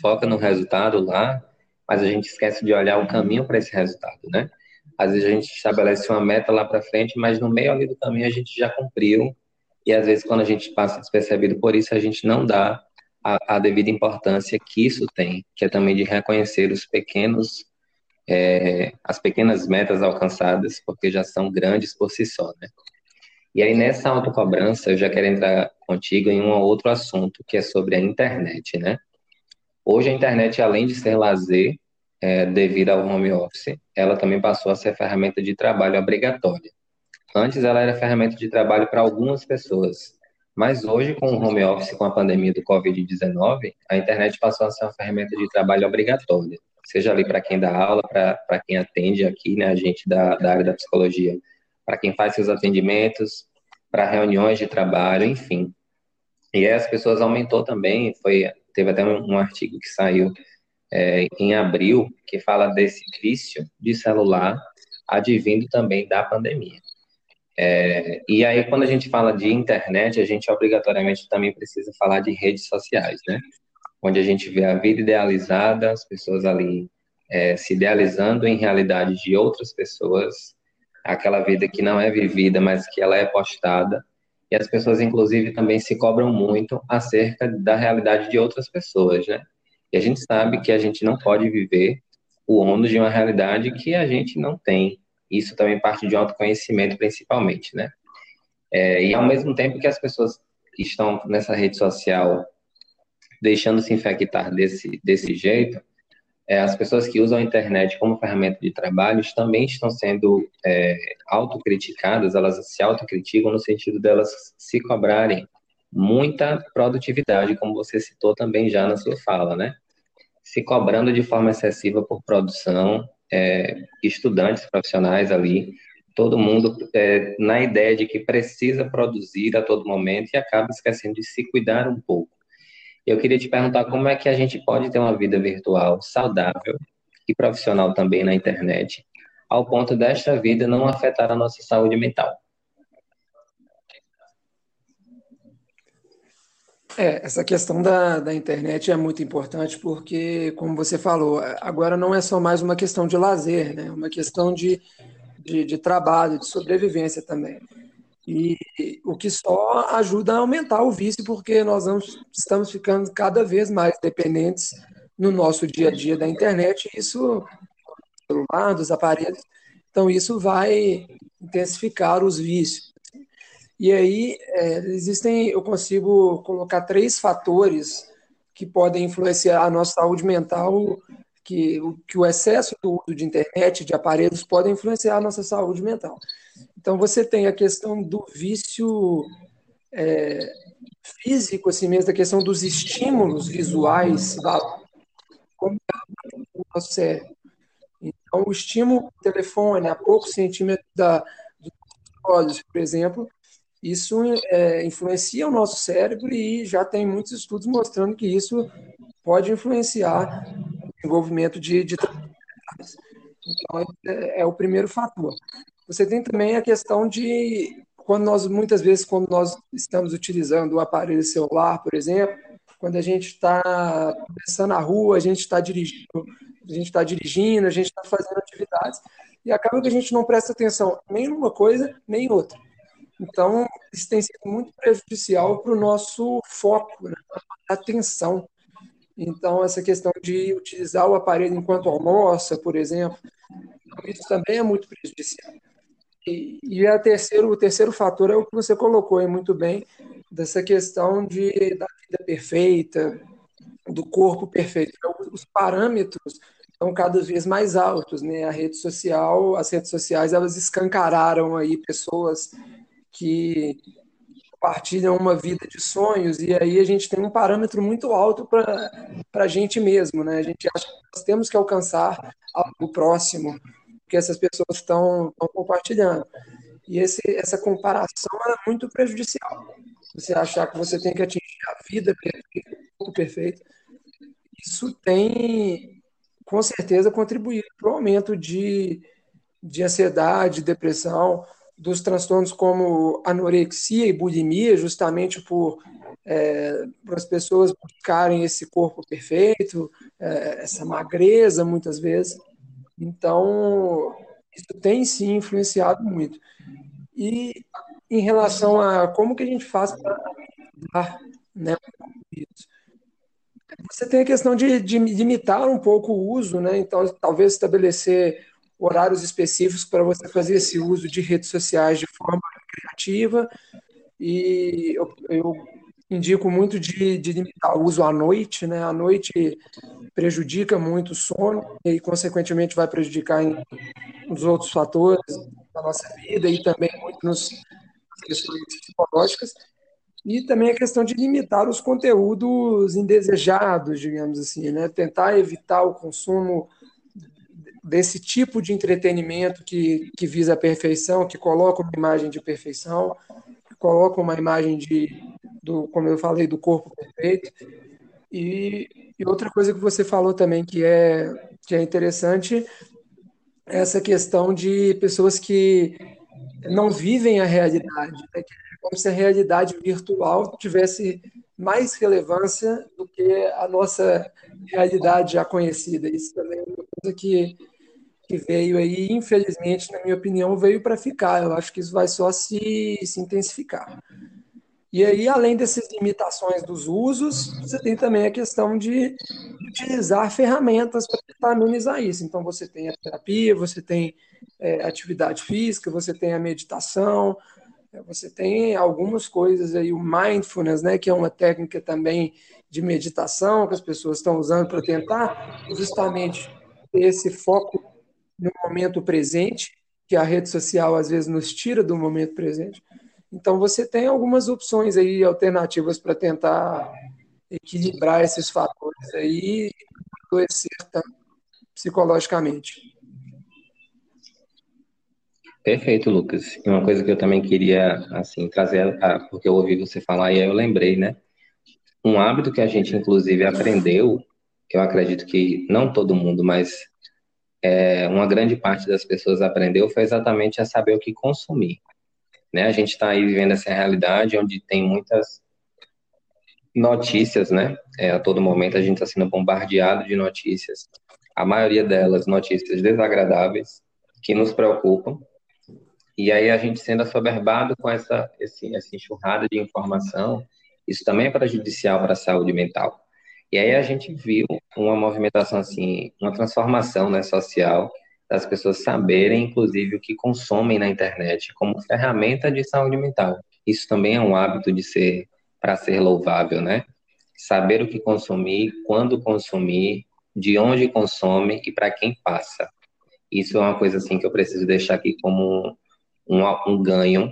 foca no resultado lá, mas a gente esquece de olhar o caminho para esse resultado, né? Às vezes a gente estabelece uma meta lá para frente, mas no meio ali do caminho a gente já cumpriu. E às vezes, quando a gente passa despercebido por isso, a gente não dá a, a devida importância que isso tem, que é também de reconhecer os pequenos, é, as pequenas metas alcançadas, porque já são grandes por si só, né? E aí, nessa autocobrança, eu já quero entrar contigo em um outro assunto, que é sobre a internet, né? Hoje, a internet, além de ser lazer, é, devido ao home office, ela também passou a ser ferramenta de trabalho obrigatória. Antes, ela era ferramenta de trabalho para algumas pessoas, mas hoje, com o home office, com a pandemia do Covid-19, a internet passou a ser uma ferramenta de trabalho obrigatória, seja ali para quem dá aula, para quem atende aqui, né, a gente da, da área da psicologia para quem faz seus atendimentos, para reuniões de trabalho, enfim. E aí as pessoas aumentou também, foi teve até um, um artigo que saiu é, em abril que fala desse vício de celular advindo também da pandemia. É, e aí quando a gente fala de internet, a gente obrigatoriamente também precisa falar de redes sociais, né? Onde a gente vê a vida idealizada, as pessoas ali é, se idealizando em realidade de outras pessoas, aquela vida que não é vivida, mas que ela é postada. E as pessoas, inclusive, também se cobram muito acerca da realidade de outras pessoas, né? E a gente sabe que a gente não pode viver o ônus de uma realidade que a gente não tem. Isso também parte de autoconhecimento, principalmente, né? É, e ao mesmo tempo que as pessoas estão nessa rede social deixando se infectar desse, desse jeito, é, as pessoas que usam a internet como ferramenta de trabalho também estão sendo é, autocriticadas, elas se autocriticam no sentido delas se cobrarem muita produtividade, como você citou também já na sua fala, né? Se cobrando de forma excessiva por produção, é, estudantes profissionais ali, todo mundo é, na ideia de que precisa produzir a todo momento e acaba esquecendo de se cuidar um pouco. Eu queria te perguntar como é que a gente pode ter uma vida virtual saudável e profissional também na internet, ao ponto desta vida não afetar a nossa saúde mental. É, essa questão da, da internet é muito importante porque, como você falou, agora não é só mais uma questão de lazer, né? É uma questão de, de, de trabalho, de sobrevivência também. E o que só ajuda a aumentar o vício, porque nós estamos ficando cada vez mais dependentes no nosso dia a dia da internet, isso celular, dos aparelhos. Então, isso vai intensificar os vícios. E aí, é, existem, eu consigo colocar três fatores que podem influenciar a nossa saúde mental, que, que o excesso do uso de internet, de aparelhos, pode influenciar a nossa saúde mental. Então, você tem a questão do vício é, físico, assim mesmo, a questão dos estímulos visuais, como é o nosso cérebro. Então, o estímulo do telefone a poucos centímetros da, dos olhos, por exemplo, isso é, influencia o nosso cérebro e já tem muitos estudos mostrando que isso pode influenciar o desenvolvimento de, de então, é, é, o primeiro fator. Você tem também a questão de quando nós muitas vezes quando nós estamos utilizando o aparelho celular, por exemplo, quando a gente está pensando na rua, a gente está dirigindo, a gente está dirigindo, a gente está fazendo atividades e acaba que a gente não presta atenção nem numa coisa nem em outra. Então, isso tem sido muito prejudicial para o nosso foco, né? atenção. Então, essa questão de utilizar o aparelho enquanto almoça, por exemplo, isso também é muito prejudicial. E, e a terceiro, o terceiro fator é o que você colocou aí muito bem, dessa questão de, da vida perfeita, do corpo perfeito. Então, os parâmetros estão cada vez mais altos, né? A rede social, as redes sociais, elas escancararam aí pessoas que compartilham uma vida de sonhos e aí a gente tem um parâmetro muito alto para a gente mesmo, né? A gente acha que nós temos que alcançar algo próximo, que essas pessoas estão, compartilhando. E esse, essa comparação é muito prejudicial. Você achar que você tem que atingir a vida perfeita, o perfeito, isso tem, com certeza, contribuído para o aumento de, de ansiedade, depressão, dos transtornos como anorexia e bulimia, justamente por é, para as pessoas buscarem esse corpo perfeito, é, essa magreza, muitas vezes. Então, Isso tem sim influenciado muito. E em relação a como que a gente faz para né, isso. Você tem a questão de, de, limitar um pouco o uso, né? Então, talvez estabelecer horários específicos para você fazer esse uso de redes sociais de forma criativa. E eu, eu indico muito de, de, limitar o uso à noite, né? À noite prejudica muito o sono e, consequentemente, vai prejudicar em, nos outros fatores da nossa vida e também muito nas questões psicológicas. E também a questão de limitar os conteúdos indesejados, digamos assim, né? Tentar evitar o consumo desse tipo de entretenimento que, que visa a perfeição, que coloca uma imagem de perfeição, que coloca uma imagem de, do, como eu falei, do corpo perfeito. E, e outra coisa que você falou também que é, que é interessante é essa questão de pessoas que não vivem a realidade, né? como se a realidade virtual tivesse mais relevância do que a nossa realidade já conhecida. Isso também é uma coisa que, que veio aí, infelizmente, na minha opinião, veio para ficar. Eu acho que isso vai só se, se intensificar. E aí, além dessas limitações dos usos, você tem também a questão de utilizar ferramentas para tentar amenizar isso. Então, você tem a terapia, você tem é, atividade física, você tem a meditação, você tem algumas coisas aí, o mindfulness, né, que é uma técnica também de meditação que as pessoas estão usando para tentar justamente ter esse foco no momento presente, que a rede social às vezes nos tira do momento presente. Então você tem algumas opções aí alternativas para tentar equilibrar esses fatores aí e adoecer psicologicamente. Perfeito, Lucas. Uma coisa que eu também queria assim trazer, porque eu ouvi você falar e aí eu lembrei, né? Um hábito que a gente inclusive aprendeu, eu acredito que não todo mundo, mas é, uma grande parte das pessoas aprendeu, foi exatamente a saber o que consumir. Né? A gente está aí vivendo essa realidade onde tem muitas notícias, né? É, a todo momento a gente está sendo bombardeado de notícias. A maioria delas notícias desagradáveis que nos preocupam e aí a gente sendo assoberbado com essa, esse, essa enxurrada de informação, isso também é prejudicial para a saúde mental. E aí a gente viu uma movimentação assim, uma transformação né, social das pessoas saberem, inclusive, o que consomem na internet como ferramenta de saúde mental. Isso também é um hábito de ser para ser louvável, né? Saber o que consumir, quando consumir, de onde consome e para quem passa. Isso é uma coisa assim que eu preciso deixar aqui como um, um ganho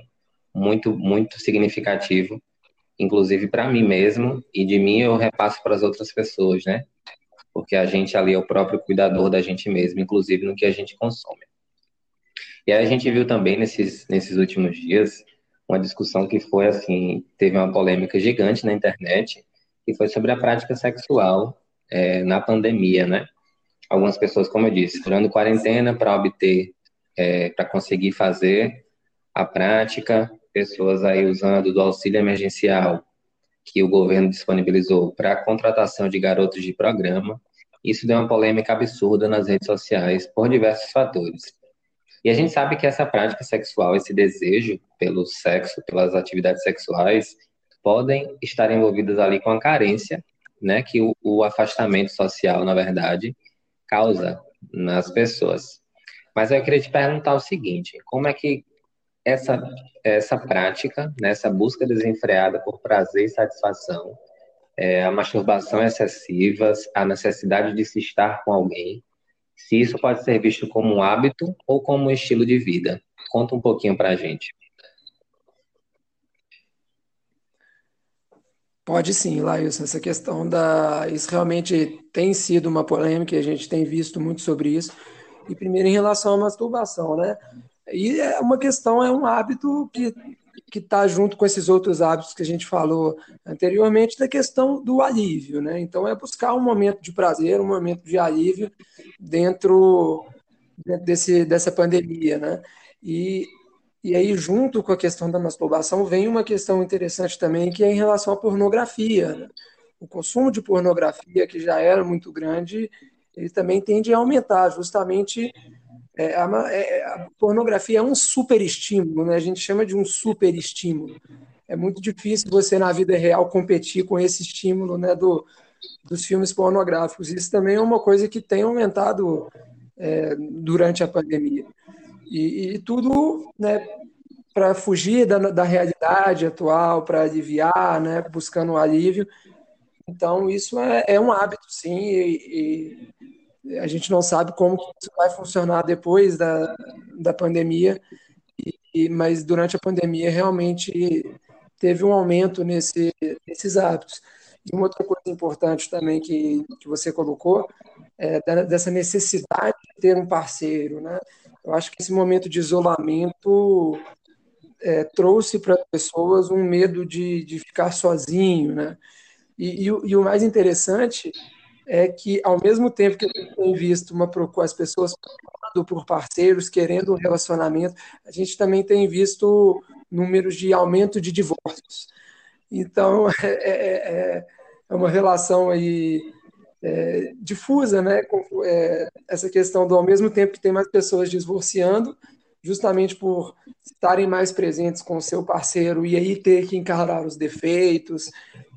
muito, muito significativo, inclusive para mim mesmo, e de mim eu repasso para as outras pessoas, né? Porque a gente ali é o próprio cuidador da gente mesmo, inclusive no que a gente consome. E aí a gente viu também nesses, nesses últimos dias uma discussão que foi assim, teve uma polêmica gigante na internet, que foi sobre a prática sexual é, na pandemia, né? Algumas pessoas, como eu disse, durando quarentena para obter é, para conseguir fazer a prática, pessoas aí usando do auxílio emergencial que o governo disponibilizou para a contratação de garotos de programa. Isso deu uma polêmica absurda nas redes sociais por diversos fatores. E a gente sabe que essa prática sexual, esse desejo pelo sexo, pelas atividades sexuais, podem estar envolvidas ali com a carência, né, que o, o afastamento social, na verdade, causa nas pessoas. Mas eu queria te perguntar o seguinte: como é que essa, essa prática, né, busca desenfreada por prazer e satisfação, é, a masturbação excessiva, a necessidade de se estar com alguém, se isso pode ser visto como um hábito ou como um estilo de vida? Conta um pouquinho para a gente. Pode sim, Lailson. Essa questão da. Isso realmente tem sido uma polêmica, a gente tem visto muito sobre isso. E primeiro em relação à masturbação, né? E é uma questão, é um hábito que que está junto com esses outros hábitos que a gente falou anteriormente, da questão do alívio, né? Então é buscar um momento de prazer, um momento de alívio dentro, dentro desse, dessa pandemia, né? E, e aí, junto com a questão da masturbação, vem uma questão interessante também, que é em relação à pornografia. Né? O consumo de pornografia, que já era muito grande, ele também tende a aumentar, justamente É, a, é, a, pornografia é um super estímulo, né? A gente chama de um super estímulo. É muito difícil você, na vida real, competir com esse estímulo né, do, dos filmes pornográficos. Isso também é uma coisa que tem aumentado é, durante a pandemia. E, e tudo né, para fugir da, da realidade atual, para aliviar, né, buscando um alívio. Então, isso é, é um hábito, sim, e, e, a gente não sabe como isso vai funcionar depois da, da pandemia, e, mas durante a pandemia realmente teve um aumento nesse, nesses hábitos. E uma outra coisa importante também que, que você colocou é dessa necessidade de ter um parceiro, né? Eu acho que esse momento de isolamento é, trouxe para as pessoas um medo de, de ficar sozinho, né? E, e, e, o mais interessante é que, ao mesmo tempo que a gente tem visto uma, as pessoas procurando por parceiros, querendo um relacionamento, a gente também tem visto números de aumento de divórcios. Então, é, é, é, é uma relação aí é, difusa, né? Com, é, essa questão do ao mesmo tempo que tem mais pessoas divorciando, justamente por estarem mais presentes com o seu parceiro e aí ter que encarar os defeitos,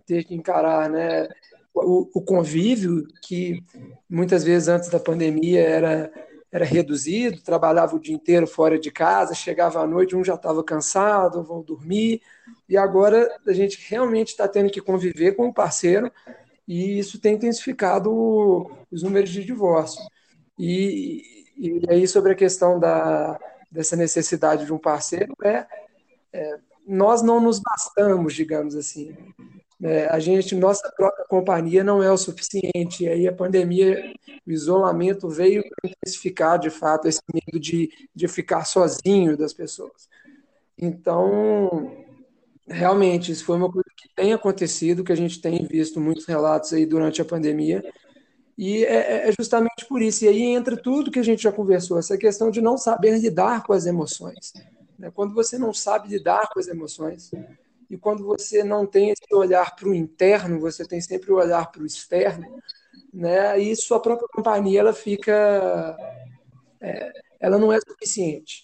ter que encarar, né? O, convívio que muitas vezes antes da pandemia era era reduzido, trabalhava o dia inteiro fora de casa, chegava à noite, um já estava cansado, vão dormir, e agora a gente realmente está tendo que conviver com o parceiro, e isso tem intensificado os números de divórcio. E, e aí, sobre a questão da, dessa necessidade de um parceiro, é, é nós não nos bastamos, digamos assim. É, a gente, nossa própria companhia não é o suficiente. E aí a pandemia, o isolamento veio intensificar, de fato, esse medo de, de ficar sozinho das pessoas. Então, realmente, isso foi uma coisa que tem acontecido, que a gente tem visto muitos relatos aí durante a pandemia. E é, é, é justamente por isso. E aí entra tudo que a gente já conversou, essa questão de não saber lidar com as emoções. Né? Quando você não sabe lidar com as emoções, e quando você não tem esse olhar para o interno, você tem sempre o olhar para o externo, né? E sua própria companhia ela fica, é, ela não é suficiente.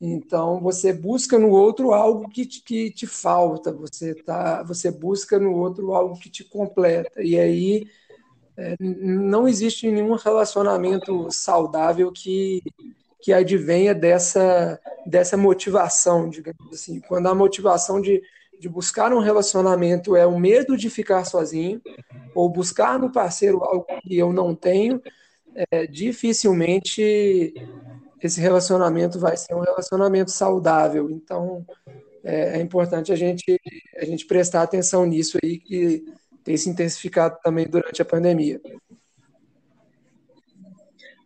Então você busca no outro algo que te, que te falta, você tá, você busca no outro algo que te completa. E aí é, não existe nenhum relacionamento saudável que que advenha dessa dessa motivação, digamos assim. Quando a motivação de de buscar um relacionamento é o medo de ficar sozinho, ou buscar no parceiro algo que eu não tenho, é, dificilmente esse relacionamento vai ser um relacionamento saudável. Então, é, é, importante a gente, a gente prestar atenção nisso aí, que tem se intensificado também durante a pandemia.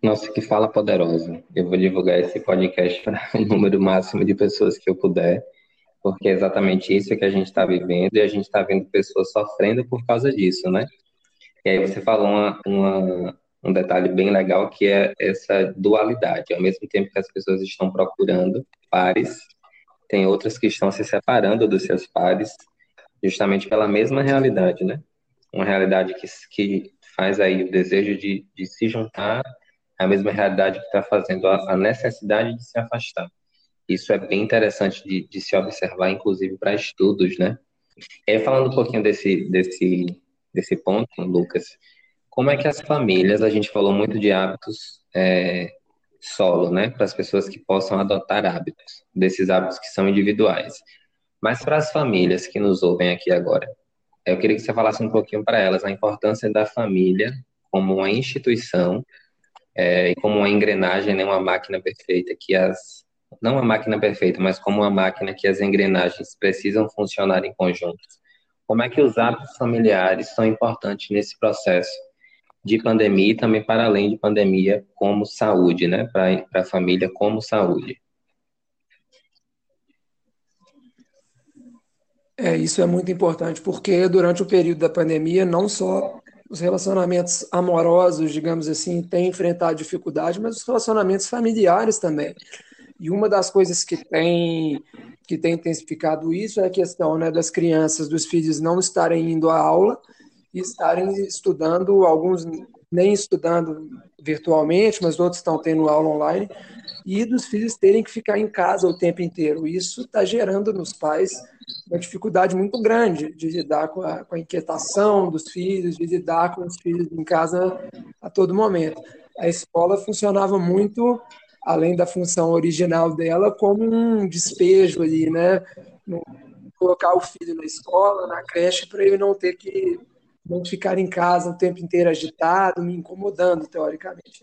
Nossa, que fala poderosa. Eu vou divulgar esse podcast para o número máximo de pessoas que eu puder porque é exatamente isso que a gente está vivendo e a gente está vendo pessoas sofrendo por causa disso, né? E aí você falou uma, uma, um detalhe bem legal que é essa dualidade. Ao mesmo tempo que as pessoas estão procurando pares, tem outras que estão se separando dos seus pares, justamente pela mesma realidade, né? Uma realidade que, que faz aí o desejo de, de se juntar, a mesma realidade que está fazendo a, a necessidade de se afastar. Isso é bem interessante de, de se observar, inclusive para estudos, né? Aí, falando um pouquinho desse, desse, desse ponto, Lucas, como é que as famílias, a gente falou muito de hábitos é, solo, né? Para as pessoas que possam adotar hábitos, desses hábitos que são individuais. Mas para as famílias que nos ouvem aqui agora, eu queria que você falasse um pouquinho para elas a importância da família como uma instituição é, e como uma engrenagem, né, uma máquina perfeita que as não a máquina perfeita, mas como uma máquina que as engrenagens precisam funcionar em conjunto. Como é que os hábitos familiares são importantes nesse processo de pandemia e também para além de pandemia, como saúde, né? Para a família, como saúde. É, isso é muito importante, porque durante o período da pandemia, não só os relacionamentos amorosos, digamos assim, têm enfrentado dificuldade, mas os relacionamentos familiares também. E uma das coisas que tem que tem intensificado isso é a questão né, das crianças, dos filhos não estarem indo à aula e estarem estudando, alguns nem estudando virtualmente, mas outros estão tendo aula online, e dos filhos terem que ficar em casa o tempo inteiro. Isso está gerando nos pais uma dificuldade muito grande de lidar com a, com a inquietação dos filhos, de lidar com os filhos em casa a todo momento. A escola funcionava muito, além da função original dela, como um despejo ali, né? colocar o filho na escola, na creche, para ele não ter que não ficar em casa o tempo inteiro agitado, me incomodando, teoricamente.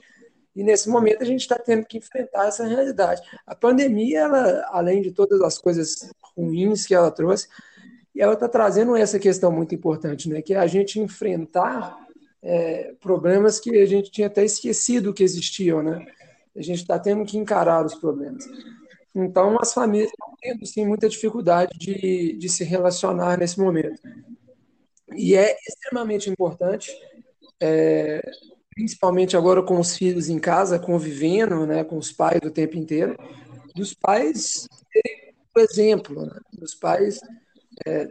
E nesse momento a gente está tendo que enfrentar essa realidade. A pandemia, ela, além de todas as coisas ruins que ela trouxe, ela está trazendo essa questão muito importante, né? que é a gente enfrentar é, problemas que a gente tinha até esquecido que existiam. Né? A gente está tendo que encarar os problemas. Então, as famílias estão tendo sim, muita dificuldade de, de se relacionar nesse momento. E é extremamente importante, é, principalmente agora com os filhos em casa, convivendo né, com os pais o tempo inteiro, dos pais serem o exemplo, né, dos pais é,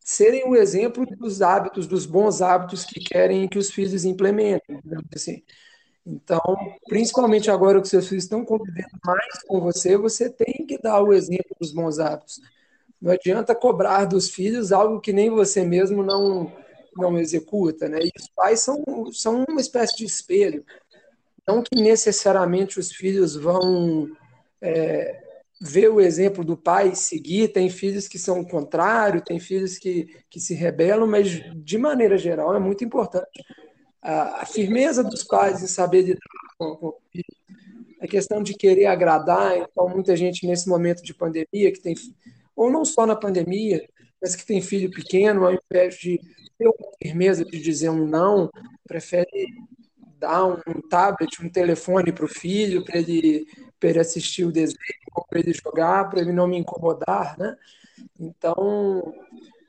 serem o exemplo dos hábitos, dos bons hábitos que querem que os filhos implementem. Assim. Então, principalmente agora que seus filhos estão convivendo mais com você, você tem que dar o exemplo dos bons hábitos. Não adianta cobrar dos filhos algo que nem você mesmo não, não executa, né? E os pais são, são uma espécie de espelho. Não que necessariamente os filhos vão é, ver o exemplo do pai seguir, tem filhos que são o contrário, tem filhos que, que se rebelam, mas de maneira geral é muito importante a, a firmeza dos pais em saber lidar com, com a questão de querer agradar. Então, muita gente nesse momento de pandemia, que tem, ou não só na pandemia, mas que tem filho pequeno, ao invés de ter uma firmeza de dizer um não, prefere dar um, tablet, um telefone para o filho, para ele, ele assistir o desenho, para ele jogar, para ele não me incomodar, né? Então,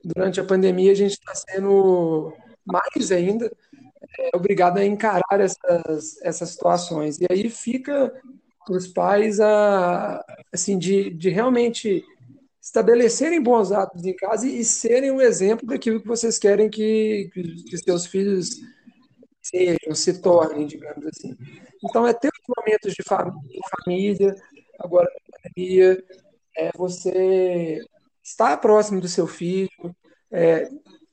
durante a pandemia, a gente está sendo mais ainda é obrigado a encarar essas, essas situações. E aí fica para os pais a, assim, de, de realmente estabelecerem bons hábitos em casa e, serem um exemplo daquilo que vocês querem que, que, que seus filhos sejam, se tornem, digamos assim. Então, é ter os momentos de família, família agora na é você estar próximo do seu filho, é,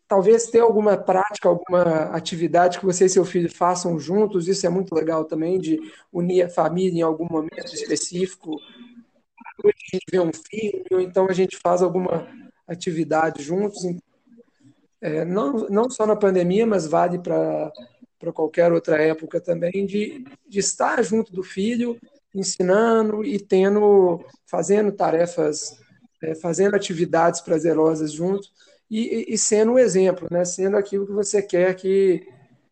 talvez ter alguma prática, alguma atividade que você e seu filho façam juntos, isso é muito legal também, de unir a família em algum momento específico. A gente vê um filme, ou então a gente faz alguma atividade juntos. É, não, não só na pandemia, mas vale para qualquer outra época também, de, de estar junto do filho, ensinando e tendo, fazendo tarefas, é, fazendo atividades prazerosas juntos e, e sendo um exemplo, né? Sendo aquilo que você quer que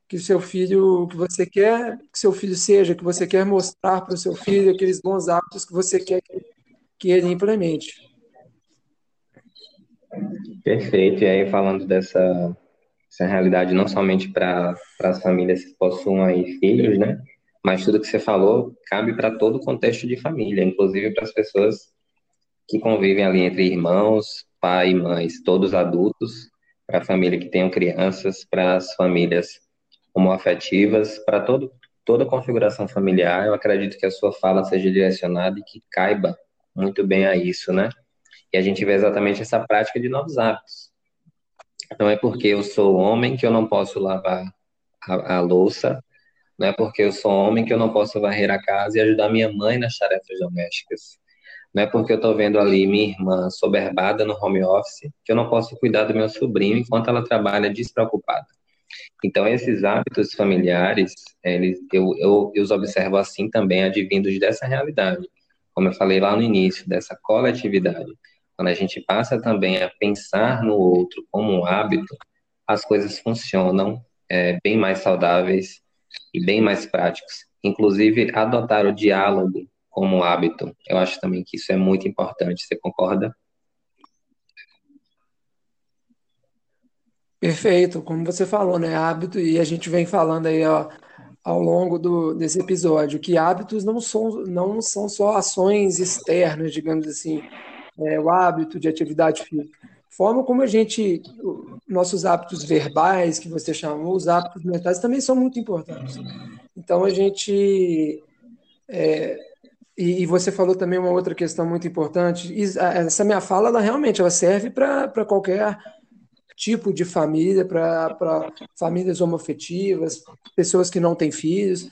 que seu filho, que você quer que seu filho seja, que você quer mostrar para o seu filho aqueles bons hábitos que você quer que, que ele implemente. Perfeito. E aí falando dessa, dessa realidade não somente para as famílias que possuam aí filhos, né? Mas tudo que você falou cabe para todo o contexto de família, inclusive para as pessoas que convivem ali entre irmãos, pai e mães, todos adultos, para a família que tenham crianças, para as famílias homoafetivas, para todo, toda configuração familiar, eu acredito que a sua fala seja direcionada e que caiba muito bem a isso, né? E a gente vê exatamente essa prática de novos hábitos. Não é porque eu sou homem que eu não posso lavar a, a louça, não é porque eu sou homem que eu não posso varrer a casa e ajudar minha mãe nas tarefas domésticas. Não é porque eu estou vendo ali minha irmã soberbada no home office que eu não posso cuidar do meu sobrinho enquanto ela trabalha despreocupada. Então, esses hábitos familiares, eles, eu, eu, eu os observo assim também, advindos dessa realidade. Como eu falei lá no início, dessa coletividade. Quando a gente passa também a pensar no outro como um hábito, as coisas funcionam é, bem mais saudáveis e bem mais práticos. Inclusive, adotar o diálogo como hábito. Eu acho também que isso é muito importante. Você concorda? Perfeito, como você falou, né? Hábito, e a gente vem falando aí ó, ao longo do, desse episódio, que hábitos não são, não são só ações externas, digamos assim, é, o hábito de atividade física. Forma como a gente, nossos hábitos verbais, que você chamou, os hábitos mentais também são muito importantes. Então a gente é, E, e, você falou também uma outra questão muito importante. Essa minha fala, ela realmente ela serve para qualquer tipo de família, para famílias homoafetivas, pessoas que não têm filhos.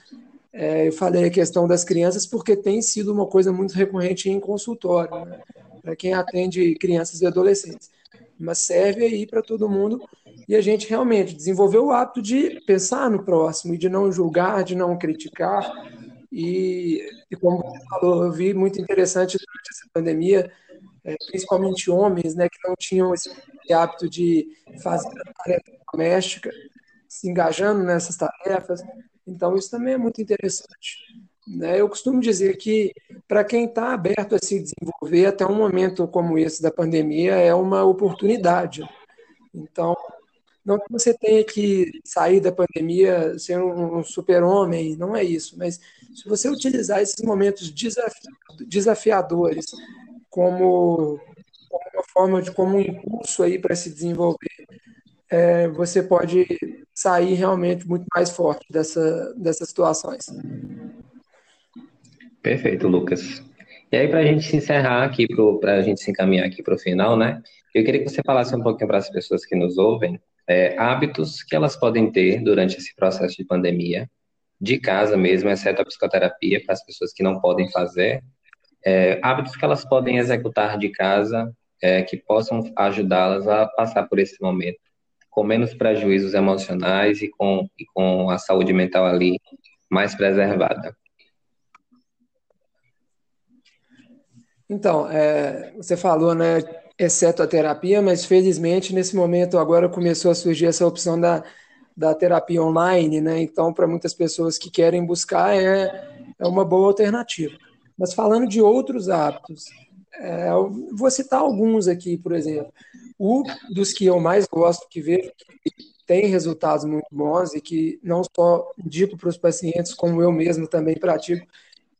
É, eu falei a questão das crianças porque tem sido uma coisa muito recorrente em consultório, né? para quem atende crianças e adolescentes. Mas serve aí para todo mundo e a gente realmente desenvolveu o hábito de pensar no próximo e de não julgar, de não criticar, e, e, como você falou, eu vi muito interessante durante essa pandemia, é, principalmente homens, né, que não tinham esse hábito de fazer a tarefa doméstica, se engajando nessas tarefas. Então, isso também é muito interessante. Né? Eu costumo dizer que, para quem está aberto a se desenvolver, até um momento como esse da pandemia é uma oportunidade. Então, não que você tenha que sair da pandemia sendo um super-homem, não é isso, mas se você utilizar esses momentos desafiadores como, uma forma de como um impulso aí para se desenvolver, é, você pode sair realmente muito mais forte dessa, dessas situações. Perfeito, Lucas. E aí, para a gente se encerrar aqui, para a gente se encaminhar aqui para o final, né? Eu queria que você falasse um pouquinho para as pessoas que nos ouvem, é, hábitos que elas podem ter durante esse processo de pandemia, de casa mesmo, exceto a psicoterapia, para as pessoas que não podem fazer, é, hábitos que elas podem executar de casa, é, que possam ajudá-las a passar por esse momento com menos prejuízos emocionais e com, e com a saúde mental ali mais preservada. Então, é, você falou, né, exceto a terapia, mas felizmente nesse momento agora começou a surgir essa opção da, da terapia online, né? Então, para muitas pessoas que querem buscar, é, é uma boa alternativa. Mas falando de outros hábitos, é, vou citar alguns aqui, por exemplo. Um dos que eu mais gosto, que vejo que tem resultados muito bons e que não só indico para os pacientes, como eu mesmo também pratico,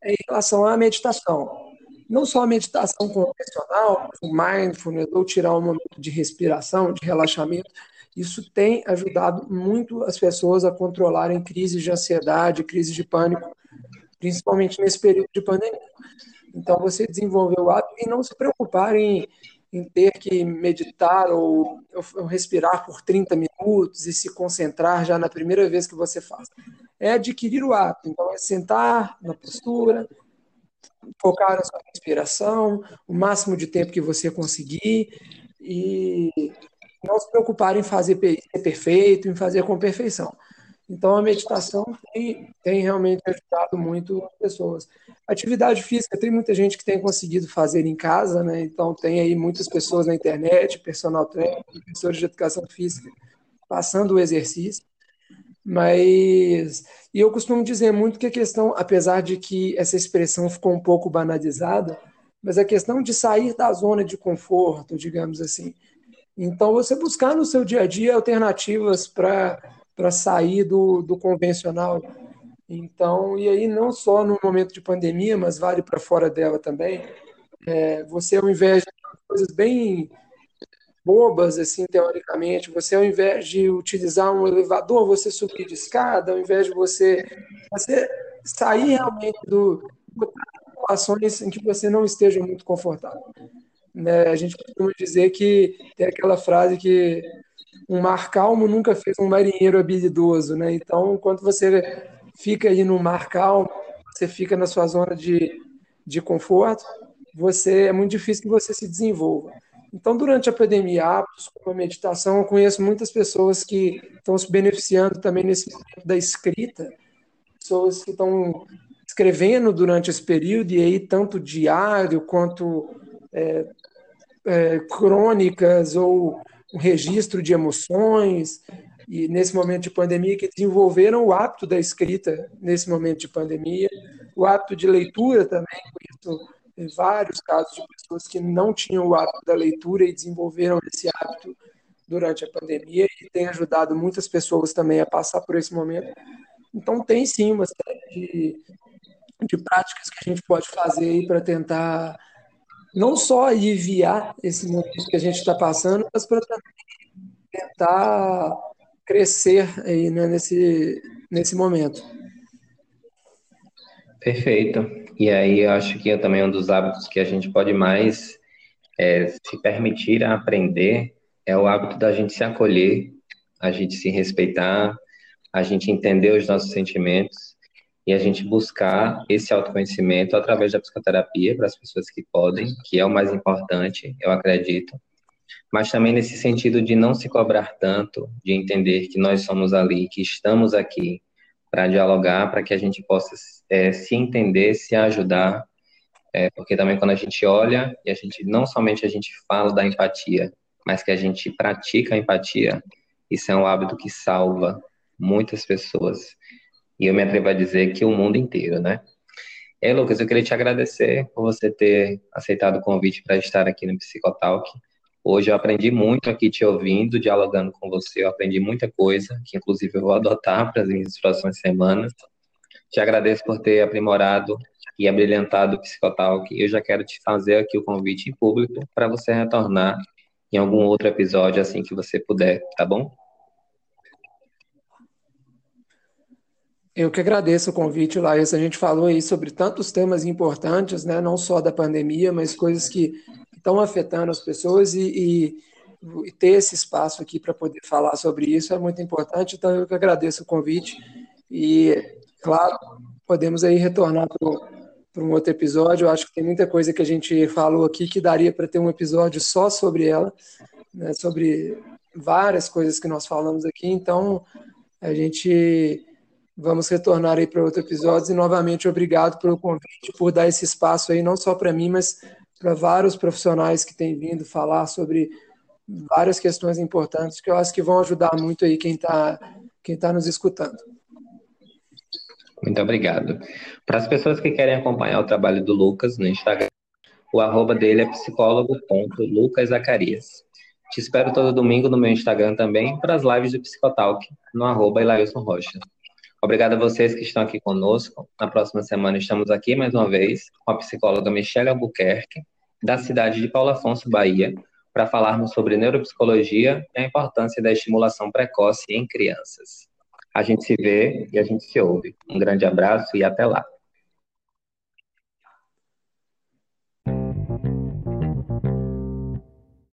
é em relação à meditação. Não só a meditação convencional, o mindfulness, ou tirar um momento de respiração, de relaxamento, isso tem ajudado muito as pessoas a controlarem crises de ansiedade, crises de pânico, principalmente nesse período de pandemia. Então, você desenvolver o hábito e não se preocupar em, em ter que meditar ou, ou, respirar por 30 minutos e se concentrar já na primeira vez que você faz. É adquirir o hábito. Então, é sentar na postura, focar na sua respiração, o máximo de tempo que você conseguir e não se preocupar em fazer perfeito, em fazer com perfeição. Então, a meditação tem, tem, realmente ajudado muito as pessoas. Atividade física, tem muita gente que tem conseguido fazer em casa, né? Então, tem aí muitas pessoas na internet, personal trainer, professores de educação física, passando o exercício. Mas, e eu costumo dizer muito que a questão, apesar de que essa expressão ficou um pouco banalizada, mas a questão de sair da zona de conforto, digamos assim, então, você buscar no seu dia a dia alternativas para sair do, do convencional. Então, e aí não só no momento de pandemia, mas vale para fora dela também. É, você, ao invés de coisas bem bobas, assim, teoricamente, você, ao invés de utilizar um elevador, você subir de escada, ao invés de você, você sair realmente do situações em que você não esteja muito confortável. Né? A gente costuma dizer que tem aquela frase que um mar calmo nunca fez um marinheiro habilidoso, né? Então, quando você fica aí no mar calmo, você fica na sua zona de, de conforto, você é muito difícil que você se desenvolva. Então, durante a pandemia, hábitos como a meditação, eu conheço muitas pessoas que estão se beneficiando também nesse momento da escrita, pessoas que estão escrevendo durante esse período, e aí tanto diário quanto é, é, crônicas ou um registro de emoções, e nesse momento de pandemia, que desenvolveram o hábito da escrita nesse momento de pandemia, o hábito de leitura também, conheço vários casos de pessoas que não tinham o hábito da leitura e desenvolveram esse hábito durante a pandemia e tem ajudado muitas pessoas também a passar por esse momento. Então tem sim uma série de, de práticas que a gente pode fazer para tentar não só aliviar esse momento que a gente está passando, mas para tentar crescer aí, né, nesse, nesse momento. Perfeito. E aí eu acho que é também um dos hábitos que a gente pode mais é, se permitir a aprender é o hábito da gente se acolher, a gente se respeitar, a gente entender os nossos sentimentos e a gente buscar esse autoconhecimento através da psicoterapia para as pessoas que podem, que é o mais importante, eu acredito. Mas também nesse sentido de não se cobrar tanto, de entender que nós somos ali, que estamos aqui para dialogar, para que a gente possa é, se entender, se ajudar, é, porque também quando a gente olha e a gente não somente a gente fala da empatia, mas que a gente pratica a empatia, isso é um hábito que salva muitas pessoas. E eu me atrevo a dizer que o mundo inteiro, né? É, Lucas, eu queria te agradecer por você ter aceitado o convite para estar aqui no Psicotalk. Hoje eu aprendi muito aqui te ouvindo, dialogando com você, eu aprendi muita coisa, que inclusive eu vou adotar para as minhas próximas semanas. Te agradeço por ter aprimorado e abrilhantado o Psicotalk. Eu já quero te fazer aqui o convite em público para você retornar em algum outro episódio assim que você puder, tá bom? Eu que agradeço o convite, Laís. A gente falou aí sobre tantos temas importantes, né? não só da pandemia, mas coisas que estão afetando as pessoas e, e, e ter esse espaço aqui para poder falar sobre isso é muito importante. Então, eu que agradeço o convite e, claro, podemos aí retornar para um outro episódio. Eu acho que tem muita coisa que a gente falou aqui que daria para ter um episódio só sobre ela, né? sobre várias coisas que nós falamos aqui. Então, a gente Vamos retornar aí para outro episódio e novamente obrigado pelo convite, por dar esse espaço aí, não só para mim, mas para vários profissionais que têm vindo falar sobre várias questões importantes que eu acho que vão ajudar muito aí quem está quem tá nos escutando. Muito obrigado. Para as pessoas que querem acompanhar o trabalho do Lucas no Instagram, o arroba dele é psicólogo.lucaszacarias. Te espero todo domingo no meu Instagram também para as lives do Psicotalk, no arroba Ilailson Rocha. Obrigado a vocês que estão aqui conosco. Na próxima semana estamos aqui mais uma vez com a psicóloga Michelle Albuquerque, da cidade de Paulo Afonso, Bahia, para falarmos sobre neuropsicologia e a importância da estimulação precoce em crianças. A gente se vê e a gente se ouve. Um grande abraço e até lá.